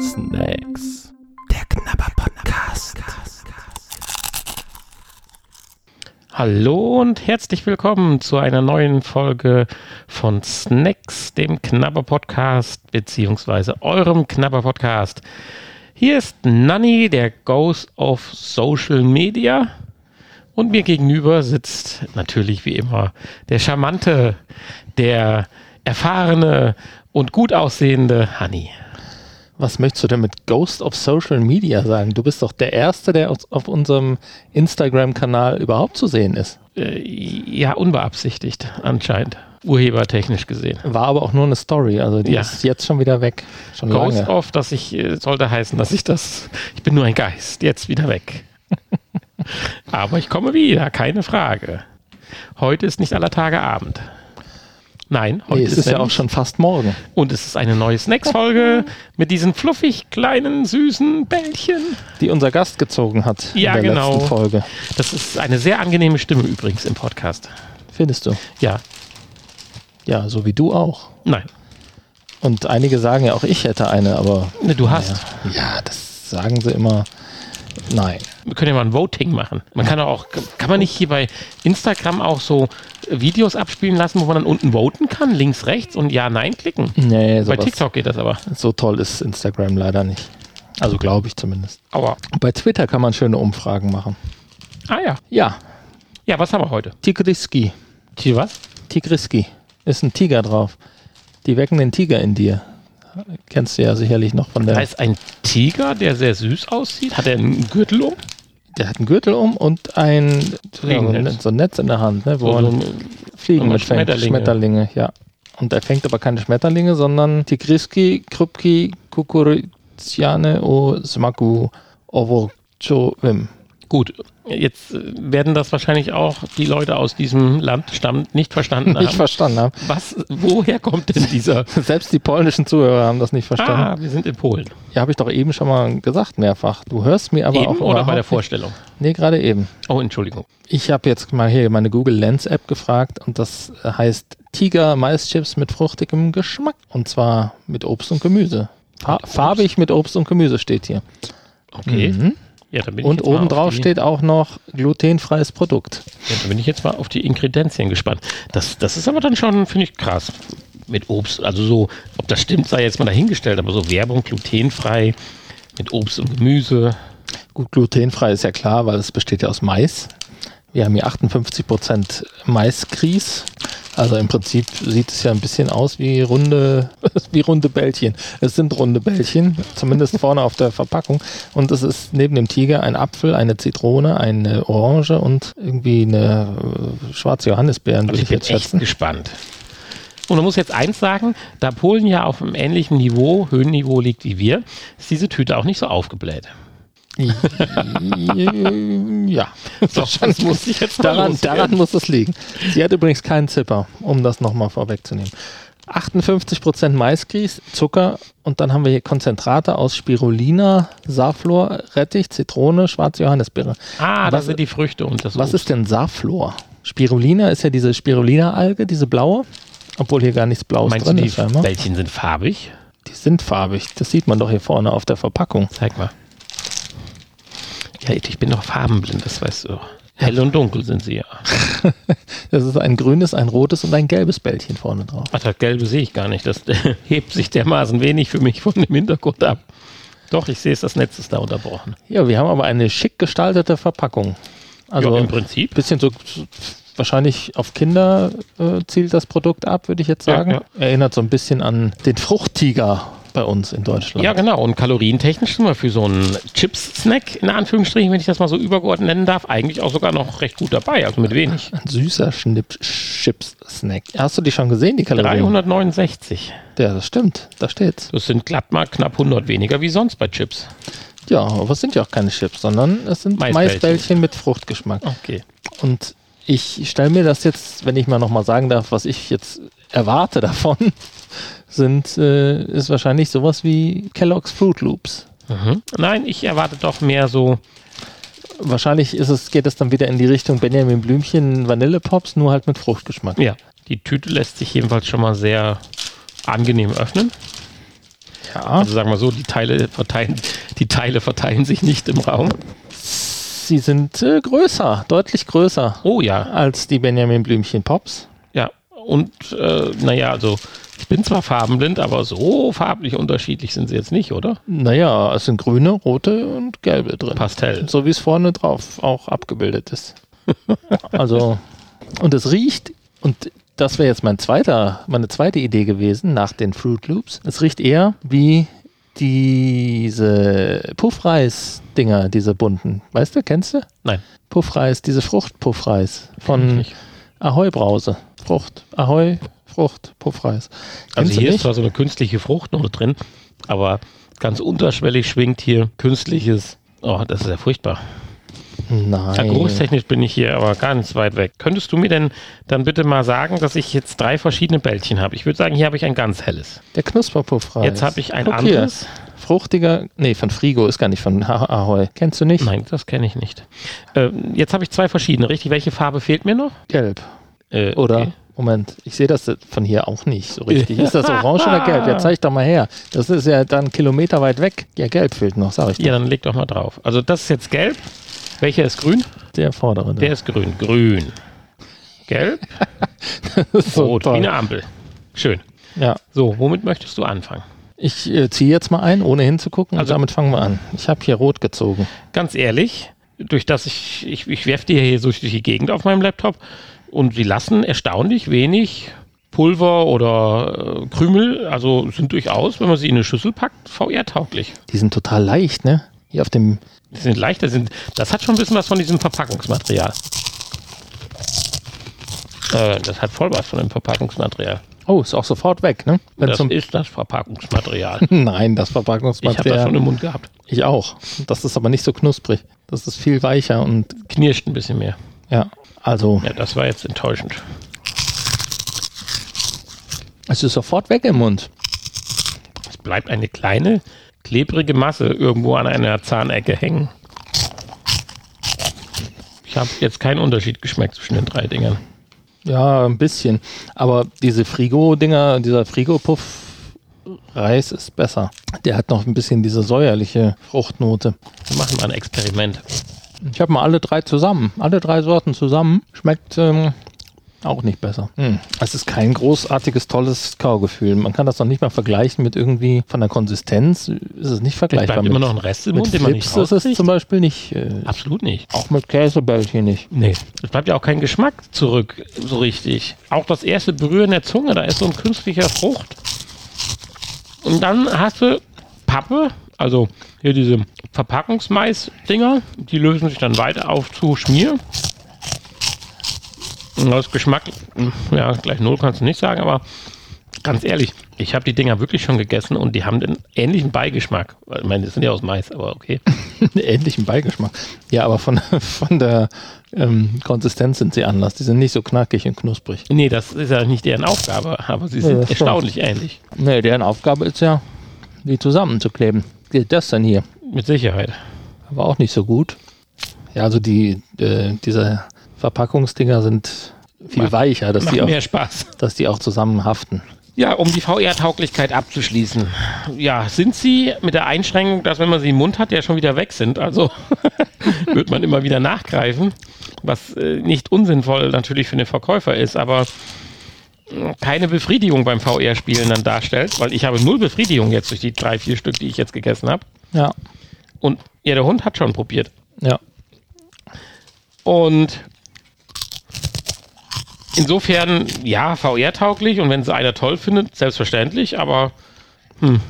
Snacks. Der Knabber Podcast. Hallo und herzlich willkommen zu einer neuen Folge von Snacks, dem Knabber Podcast, beziehungsweise eurem Knabber Podcast. Hier ist Nanny, der Ghost of Social Media. Und mir gegenüber sitzt natürlich wie immer der charmante, der erfahrene und gut aussehende Honey. Was möchtest du denn mit Ghost of Social Media sagen? Du bist doch der Erste, der auf unserem Instagram-Kanal überhaupt zu sehen ist. Äh, ja, unbeabsichtigt anscheinend. Urhebertechnisch gesehen. War aber auch nur eine Story, also die Ja. ist jetzt schon wieder weg. Schon Ghost lange. of, dass ich, äh, sollte heißen, dass ich das, ich bin nur ein Geist, jetzt wieder weg. aber ich komme wieder, keine Frage. Heute ist nicht aller Tage Abend. Nein, heute Nee, es ist ja auch schon fast morgen. Und es ist eine neue Snacks-Folge mit diesen fluffig kleinen, süßen Bällchen. Die unser Gast gezogen hat Ja, in der genau. letzten Folge. Das ist eine sehr angenehme Stimme übrigens im Podcast. Findest du? Ja, Ja, so wie du auch. nein. Und einige sagen ja auch, ich hätte eine, aber Ne, Du hast. ja, ja das sagen sie immer. Nein. Wir können ja mal ein Voting machen. Man kann auch, kann man nicht hier bei Instagram auch so Videos abspielen lassen, wo man dann unten voten kann, links, rechts und ja, nein klicken? Nee, Bei sowas, TikTok geht das aber. so toll ist Instagram leider nicht. Also glaube ich zumindest. Aua. Bei Twitter kann man schöne Umfragen machen. Ah ja. Ja, Ja, was haben wir heute? Tigriski. Hier was? Tigriski. Ist ein Tiger drauf. Die wecken den Tiger in dir. Kennst du ja sicherlich noch von Da der. ist ein Tiger, der sehr süß aussieht. Hat er einen Gürtel um? Der hat einen Gürtel um und ein ja, so, ein Netz in der Hand, ne, wo So, so man Fliegen und mit fängt. Schmetterlinge. Schmetterlinge, ja. Und er fängt aber keine Schmetterlinge, sondern Tigriski, Krupki, Kukuriziane o Smaku Ovorchovim. Gut, jetzt äh, werden das wahrscheinlich auch die Leute aus diesem Landstamm nicht verstanden Nicht haben. verstanden haben. Was, woher kommt denn dieser? Selbst die polnischen Zuhörer haben das nicht verstanden. Ah, wir sind in Polen. Ja, habe ich doch eben schon mal gesagt, mehrfach. Du hörst mir aber Eben auch oder bei der überhaupt nicht- Vorstellung? Nee, gerade eben. Oh, Entschuldigung. Ich habe jetzt mal hier meine Google Lens App gefragt und das heißt Tiger Maischips mit fruchtigem Geschmack und zwar mit Obst und Gemüse. Fa Obst? farbig mit Obst und Gemüse steht hier. Okay. Mhm. Ja, dann bin ich Und jetzt mal obendrauf auf die, steht auch noch glutenfreies Produkt. Ja, dann bin ich jetzt mal auf die Ingredienzien gespannt. Das, das ist aber dann schon, finde ich, krass. Mit Obst, also so, ob das stimmt, sei jetzt mal dahingestellt, aber so Werbung glutenfrei mit Obst und Gemüse. Gut, glutenfrei ist ja klar, weil es besteht ja aus Mais. Wir haben hier 58% Maisgrieß. Also im Prinzip sieht es ja ein bisschen aus wie runde, wie runde Bällchen. Es sind runde Bällchen, zumindest vorne auf der Verpackung. Und es ist neben dem Tiger ein Apfel, eine Zitrone, eine Orange und irgendwie eine äh, schwarze Johannisbeeren, würde ich ich bin jetzt echt schätzen. gespannt. Und man muss jetzt eins sagen, da Polen ja auf einem ähnlichen Niveau, Höhenniveau liegt wie wir, ist diese Tüte auch nicht so aufgebläht. Ja, Doch, das muss ich jetzt daran, daran muss es liegen. Sie hat übrigens keinen Zipper, um das nochmal vorwegzunehmen. 58% Maisgrieß, Zucker und dann haben wir hier Konzentrate aus Spirulina, Safflor, Rettich, Zitrone, schwarze Johannisbeere. Ah, das sind die Früchte und das Was Obst. ist denn Safflor? Spirulina ist ja diese Spirulina-Alge, diese blaue, obwohl hier gar nichts Blaues Meinst du, drin die ist. scheinbar. Bällchen sind farbig? Die sind farbig, das sieht man doch hier vorne auf der Verpackung. Zeig mal. Ja, ich bin doch farbenblind, das weißt du. Hell und dunkel sind sie ja. Das ist ein grünes, ein rotes und ein gelbes Bällchen vorne drauf. Ach, das Gelbe sehe ich gar nicht. Das hebt sich dermaßen wenig für mich von dem Hintergrund ab. Doch, ich sehe es, das Netz ist da unterbrochen. Ja, wir haben aber eine schick gestaltete Verpackung. Also ja, im ein Prinzip. bisschen so, wahrscheinlich auf Kinder äh, zielt das Produkt ab, würde ich jetzt Ja, sagen. ja. Erinnert so ein bisschen an den Fruchttiger bei uns in Deutschland. Ja, genau. Und kalorientechnisch sind wir für so einen Chips-Snack, in Anführungsstrichen, wenn ich das mal so übergeordnet nennen darf, eigentlich auch sogar noch recht gut dabei, also mit wenig. Ein süßer Chips-Snack. Hast du die schon gesehen, die Kalorien? 369. Ja, das stimmt. Da steht's. Das sind glatt mal knapp 100 weniger wie sonst bei Chips. Ja, aber es sind ja auch keine Chips, sondern es sind Maisbällchen. Maisbällchen mit Fruchtgeschmack. Okay. Und ich stelle mir das jetzt, wenn ich mal nochmal sagen darf, was ich jetzt erwarte davon, sind, äh, ist wahrscheinlich sowas wie Kellogg's Fruit Loops. Mhm. Nein, ich erwarte doch mehr so, Wahrscheinlich ist es, geht es dann wieder in die Richtung Benjamin Blümchen Vanillepops, nur halt mit Fruchtgeschmack. ja, die Tüte lässt sich jedenfalls schon mal sehr angenehm öffnen. Ja. Also sagen wir so, die Teile verteilen, die Teile verteilen sich nicht im Raum. Sie sind äh, größer, deutlich größer Oh ja, als die Benjamin Blümchen Pops. Und äh, naja, also ich bin zwar farbenblind, aber so farblich unterschiedlich sind sie jetzt nicht, oder? Naja, es sind grüne, rote und gelbe drin. Pastell. So wie es vorne drauf auch abgebildet ist. also, und es riecht, und das wäre jetzt mein zweiter, meine zweite Idee gewesen nach den Fruit Loops. Es riecht eher wie diese Puffreis-Dinger, diese bunten. Weißt du, kennst du? Nein, Puffreis, diese Fruchtpuffreis von nicht. Ahoi Brause. Frucht. Ahoi, Frucht, Puffreis. Also Kennst du hier ist zwar so eine künstliche Fruchtnote drin, aber ganz unterschwellig schwingt hier künstliches. Oh, das ist ja furchtbar. Ja, Nein. geruchstechnisch bin ich hier aber ganz weit weg. Könntest du mir denn dann bitte mal sagen, dass ich jetzt drei verschiedene Bällchen habe? Ich würde sagen, hier habe ich ein ganz helles. Der Knusperpuffreis. Jetzt habe ich ein hier. anderes. Fruchtiger, nee, von Frigo ist gar nicht von Ah- Ahoi. Kennst du nicht? Nein, das kenne ich nicht. Ähm, jetzt habe ich zwei verschiedene, richtig? Welche Farbe fehlt mir noch? Gelb. Äh, Oder, okay. Moment, ich sehe das von hier auch nicht so richtig. Ist das orange oder gelb? Ja, zeig doch mal her. Das ist ja dann Kilometer weit weg. Ja, gelb fehlt noch, sag ich dir. Ja, dann leg doch mal drauf. Also das ist jetzt gelb. Welcher ist grün? Der vordere. Der ist grün. Grün. Gelb, so rot, wie toll. eine Ampel. Schön. Ja, So, womit möchtest du anfangen? ich äh, ziehe jetzt mal ein, ohne hinzugucken. Also- damit fangen wir an. Ich habe hier rot gezogen. Ganz ehrlich, durch das ich, ich, ich werfe die hier so durch die Gegend auf meinem Laptop und sie lassen erstaunlich wenig Pulver oder äh, Krümel, also sind durchaus, wenn man sie in eine Schüssel packt, VR-tauglich. Die sind total leicht, ne? Hier auf dem. Die sind leichter, sind, das hat schon ein bisschen was von diesem Verpackungsmaterial. Äh, das hat voll was von dem Verpackungsmaterial. Oh, ist auch sofort weg, ne? Wenn Das ist das Verpackungsmaterial. Nein, das Ich habe Verpackungsmaterial. das schon im Mund gehabt. Ich auch. Das ist aber nicht so knusprig. Das ist viel weicher und Knirscht ein bisschen mehr. ja, also Ja, das war jetzt enttäuschend. es ist sofort weg im Mund. Es bleibt eine kleine, klebrige Masse irgendwo an einer Zahnecke hängen. Ich habe jetzt keinen Unterschied geschmeckt zwischen den drei Dingern. Ja, ein bisschen. Aber diese Frigo-Dinger, dieser Frigo-Puff-Reis ist besser. Der hat noch ein bisschen diese säuerliche Fruchtnote. Wir machen mal ein Experiment. Ich habe mal alle drei zusammen, alle drei Sorten zusammen. Schmeckt ähm, auch nicht besser. Hm. Es ist kein großartiges, tolles Kaugefühl. Man kann das noch nicht mal vergleichen mit irgendwie von der Konsistenz. Ist es nicht Es vergleichbar. bleibt mit, immer noch ein Rest im Mund, den man nicht ist es zum Beispiel nicht. Äh, Absolut nicht. auch mit Käsebällchen nicht. Nee. Es bleibt ja auch kein Geschmack zurück, so richtig. Auch das erste Berühren der Zunge, da ist so ein künstlicher Frucht. Und dann hast du Pappe, also hier diese Verpackungsmais-Dinger, die lösen sich dann weiter auf zu Schmier. Und aus Geschmack, hm, ja, gleich null kannst du nicht sagen, aber ganz ehrlich, ich habe die Dinger wirklich schon gegessen und die haben den ähnlichen Beigeschmack. Ich meine, die sind ja aus Mais, aber okay. Ähnlichen Beigeschmack. Ja, aber von, von der ähm, Konsistenz sind sie anders. Die sind nicht so knackig und knusprig. Nee, das ist ja nicht deren Aufgabe, aber sie sind das stimmt. erstaunlich ähnlich. Nee, deren Aufgabe ist ja, die zusammenzukleben. Das denn hier? Mit Sicherheit. Aber auch nicht so gut. Ja, also die, äh, diese Verpackungsdinger sind viel Macht- weicher, dass die, auch, mehr Spaß. dass die auch zusammen haften. Ja, um die VR-Tauglichkeit abzuschließen. Ja, sind sie mit der Einschränkung, dass wenn man sie im Mund hat, ja schon wieder weg sind. Also wird man immer wieder nachgreifen, was äh, nicht unsinnvoll natürlich für den Verkäufer ist, aber äh, keine Befriedigung beim VR-Spielen dann darstellt, weil ich habe null Befriedigung jetzt durch die drei, vier Stück, die ich jetzt gegessen habe. Ja, Und ja, der Hund hat schon probiert. ja. Und insofern, ja, VR-tauglich und wenn es einer toll findet, selbstverständlich, aber hm,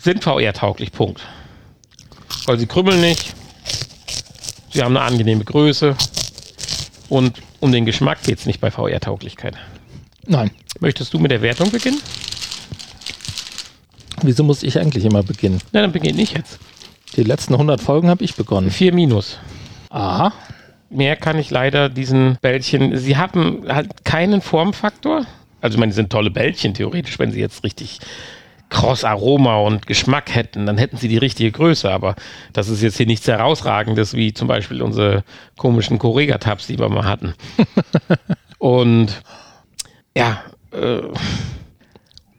sind VR-tauglich, Punkt. Weil sie krümmeln nicht, sie haben eine angenehme Größe und um den Geschmack geht es nicht bei VR-Tauglichkeit. Nein. Möchtest du mit der Wertung beginnen? Wieso muss ich eigentlich immer beginnen? Na, dann beginne ich jetzt. Die letzten 100 Folgen habe ich begonnen. 4 minus. Aha. Mehr kann ich leider diesen Bällchen. Sie haben halt keinen Formfaktor. Also, ich meine, die sind tolle Bällchen, theoretisch, wenn sie jetzt richtig kross Aroma und Geschmack hätten, dann hätten sie die richtige Größe. Aber das ist jetzt hier nichts herausragendes, wie zum Beispiel unsere komischen Correga-Tabs, die wir mal hatten. und ja, äh,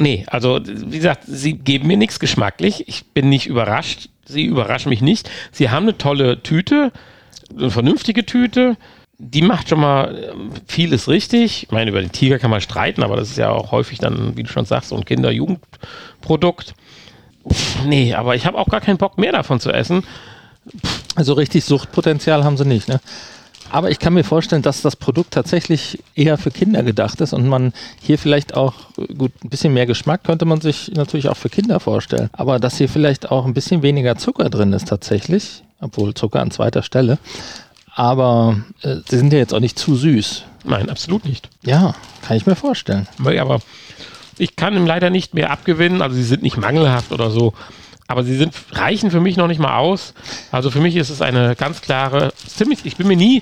Nee, also wie gesagt, sie geben mir nichts geschmacklich. Ich bin nicht überrascht. Sie überraschen mich nicht. Sie haben eine tolle Tüte, eine vernünftige Tüte. Die macht schon mal ähm, vieles richtig. Ich meine, über den Tiger kann man streiten, aber das ist ja auch häufig dann, wie du schon sagst, so ein Kinder-Jugendprodukt. Nee, aber ich habe auch gar keinen Bock mehr davon zu essen. Also richtig Suchtpotenzial haben sie nicht, ne? Aber ich kann mir vorstellen, dass das Produkt tatsächlich eher für Kinder gedacht ist und man hier vielleicht auch, gut, ein bisschen mehr Geschmack könnte man sich natürlich auch für Kinder vorstellen. Aber dass hier vielleicht auch ein bisschen weniger Zucker drin ist tatsächlich, obwohl Zucker an zweiter Stelle. Aber äh, sie sind ja jetzt auch nicht zu süß. Nein, absolut nicht. Ja, kann ich mir vorstellen. Aber ich kann ihm leider nicht mehr abgewinnen. Also sie sind nicht mangelhaft oder so. Aber sie sind, reichen für mich noch nicht mal aus. Also für mich ist es eine ganz klare, ziemlich, ich bin mir nie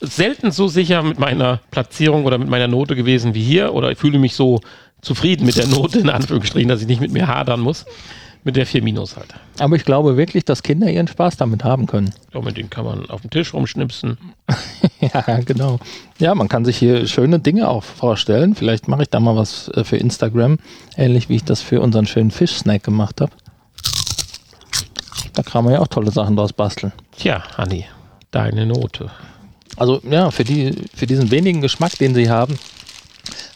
selten so sicher mit meiner Platzierung oder mit meiner Note gewesen wie hier. Oder ich fühle mich so zufrieden mit der Note, in Anführungsstrichen, dass ich nicht mit mir hadern muss. Mit der 4 Minus halt. Aber ich glaube wirklich, dass Kinder ihren Spaß damit haben können. Ja, mit denen kann man auf dem Tisch rumschnipsen. ja, genau. Ja, man kann sich hier schöne Dinge auch vorstellen. Vielleicht mache ich da mal was äh, für Instagram, ähnlich wie ich das für unseren schönen Fischsnack gemacht habe. Da kann man ja auch tolle Sachen draus basteln. Tja, Hanni, deine Note. Also ja, für, die, für diesen wenigen Geschmack, den sie haben,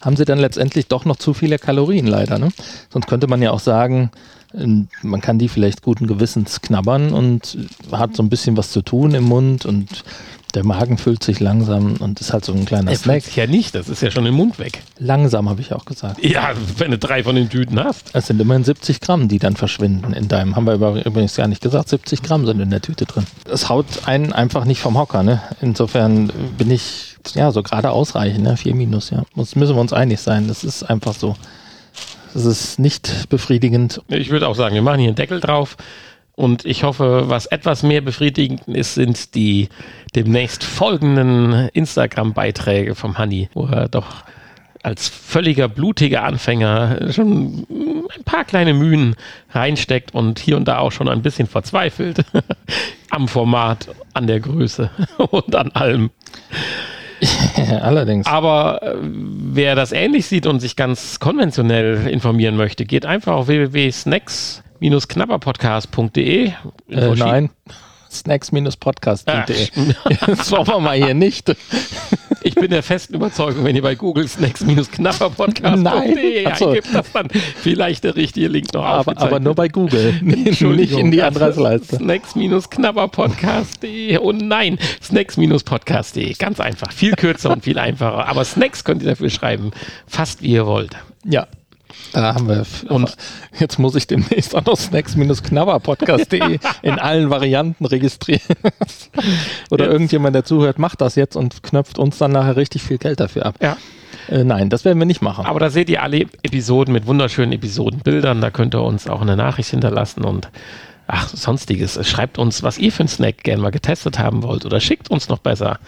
haben sie dann letztendlich doch noch zu viele Kalorien leider. Ne? Sonst könnte man ja auch sagen, ähm, man kann die vielleicht guten Gewissens knabbern und hat so ein bisschen was zu tun im Mund und der Magen füllt sich langsam und ist halt so ein kleiner Er Snack. sich ja nicht, das ist ja schon im Mund weg. Langsam habe ich auch gesagt. Ja, wenn du drei von den Tüten hast. Es sind immerhin 70 Gramm, die dann verschwinden in deinem. Haben wir übrigens gar nicht gesagt. 70 Gramm sind in der Tüte drin. Es haut einen einfach nicht vom Hocker. Ne? Insofern bin ich ja so gerade ausreichend. Ne? 4 minus, ja. Muss, müssen wir uns einig sein. Das ist einfach so. Das ist nicht befriedigend. Ich würde auch sagen, wir machen hier einen Deckel drauf. Und ich hoffe, was etwas mehr befriedigend ist, sind die demnächst folgenden Instagram-Beiträge vom Honey, wo er doch als völliger blutiger Anfänger schon ein paar kleine Mühen reinsteckt und hier und da auch schon ein bisschen verzweifelt am Format, an der Größe und an allem. Allerdings. Aber äh, wer das ähnlich sieht und sich ganz konventionell informieren möchte, geht einfach auf www.snacks-knabberpodcast.de. Äh, nein. Snacks-podcast.de. Ah, Das wollen wir mal hier nicht. Ich bin der festen Überzeugung, wenn ihr bei Google snacks-knapperpodcast.de so. eingibt, dass dann vielleicht der richtige Link noch Aber, aber nur bei Google. nicht in die also Adressleiste. Snacks-knabberpodcast.de und nein, snacks-podcast.de. Ganz einfach. Viel kürzer und viel einfacher. Aber Snacks könnt ihr dafür schreiben. Fast wie ihr wollt. Ja. Da haben wir. Und jetzt muss ich demnächst auch noch snacks-knabberpodcast.de in allen Varianten registrieren. Oder Jetzt. irgendjemand, der zuhört, macht das jetzt und knöpft uns dann nachher richtig viel Geld dafür ab. Ja. Äh, nein, das werden wir nicht machen. Aber da seht ihr alle Episoden mit wunderschönen Episodenbildern. Da könnt ihr uns auch eine Nachricht hinterlassen und ach, sonstiges. Schreibt uns, was ihr für einen Snack gerne mal getestet haben wollt oder schickt uns noch besser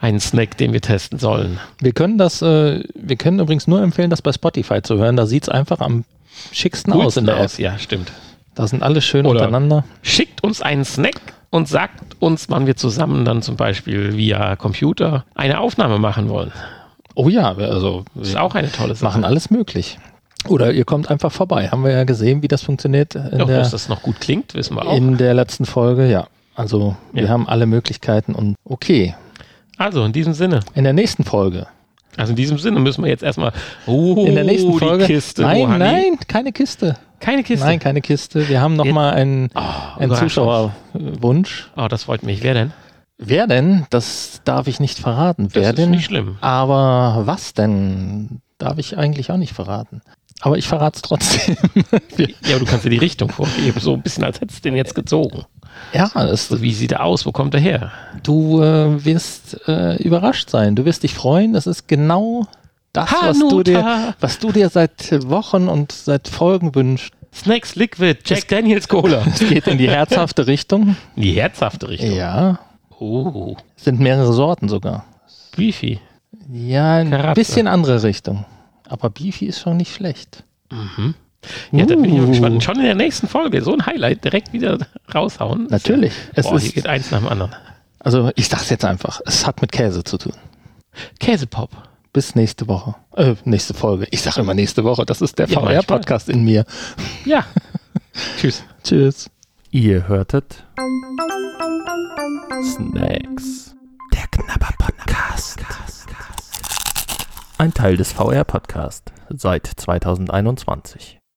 einen Snack, den wir testen sollen. wir können das, äh, wir können übrigens nur empfehlen, das bei Spotify zu hören. Da sieht es einfach am schicksten aus in der App. aus. Ja, stimmt. Da sind alle schön Oder- untereinander. Schickt uns einen Snack und sagt uns, wann wir zusammen dann zum Beispiel via Computer eine Aufnahme machen wollen. Oh ja, also ist auch eine tolle Sache. machen alles möglich. Oder ihr kommt einfach vorbei. Haben wir ja gesehen, wie das funktioniert in Doch, der dass das noch gut klingt, wissen wir auch. In der letzten Folge, ja. Also wir Ja. haben alle Möglichkeiten und okay. Also in diesem Sinne. In der nächsten Folge. Also in diesem Sinne müssen wir jetzt erstmal. Oh, In der nächsten Folge. Die Kiste. nein, oh, nein, keine Kiste. Keine Kiste. Nein, keine Kiste. Wir haben noch Jetzt- mal einen, Oh, einen. Zuschauerwunsch. Oh, das freut mich. Wer denn? Wer denn? Das darf ich nicht verraten. Das Wer ist denn? nicht schlimm. Aber was denn? Darf ich eigentlich auch nicht verraten. Aber ich verrate es trotzdem. Ja, aber du kannst dir die Richtung vorgeben. So ein bisschen, als hättest du den jetzt gezogen. ja, es, wie sieht er aus? Wo kommt er her? du äh, wirst äh, überrascht sein. Du wirst dich freuen. Das ist genau das, was du, dir, was du dir seit Wochen und seit Folgen wünschst. Snacks Liquid, Jack Daniels Cola. Es geht in die herzhafte Richtung. In die herzhafte Richtung. Ja, Oh, es sind mehrere Sorten sogar. Beefy. Ja, ein Karatze. bisschen andere Richtung. Aber Beefy ist schon nicht schlecht. Mhm. Ja, uh. da bin ich mal uh. gespannt. Schon in der nächsten Folge, so ein Highlight, direkt wieder raushauen. Natürlich. Es Boah, ist, hier geht eins nach dem anderen. Also ich sag's jetzt einfach, es hat mit Käse zu tun. Käsepop. Bis nächste Woche. Äh, nächste Folge. Ich sage immer nächste Woche, das ist der ja, VR-Podcast in mir. Ja. Tschüss. Tschüss. Ihr hörtet Snacks. Der Knapper-Podcast ein Teil des VR-Podcasts seit 2021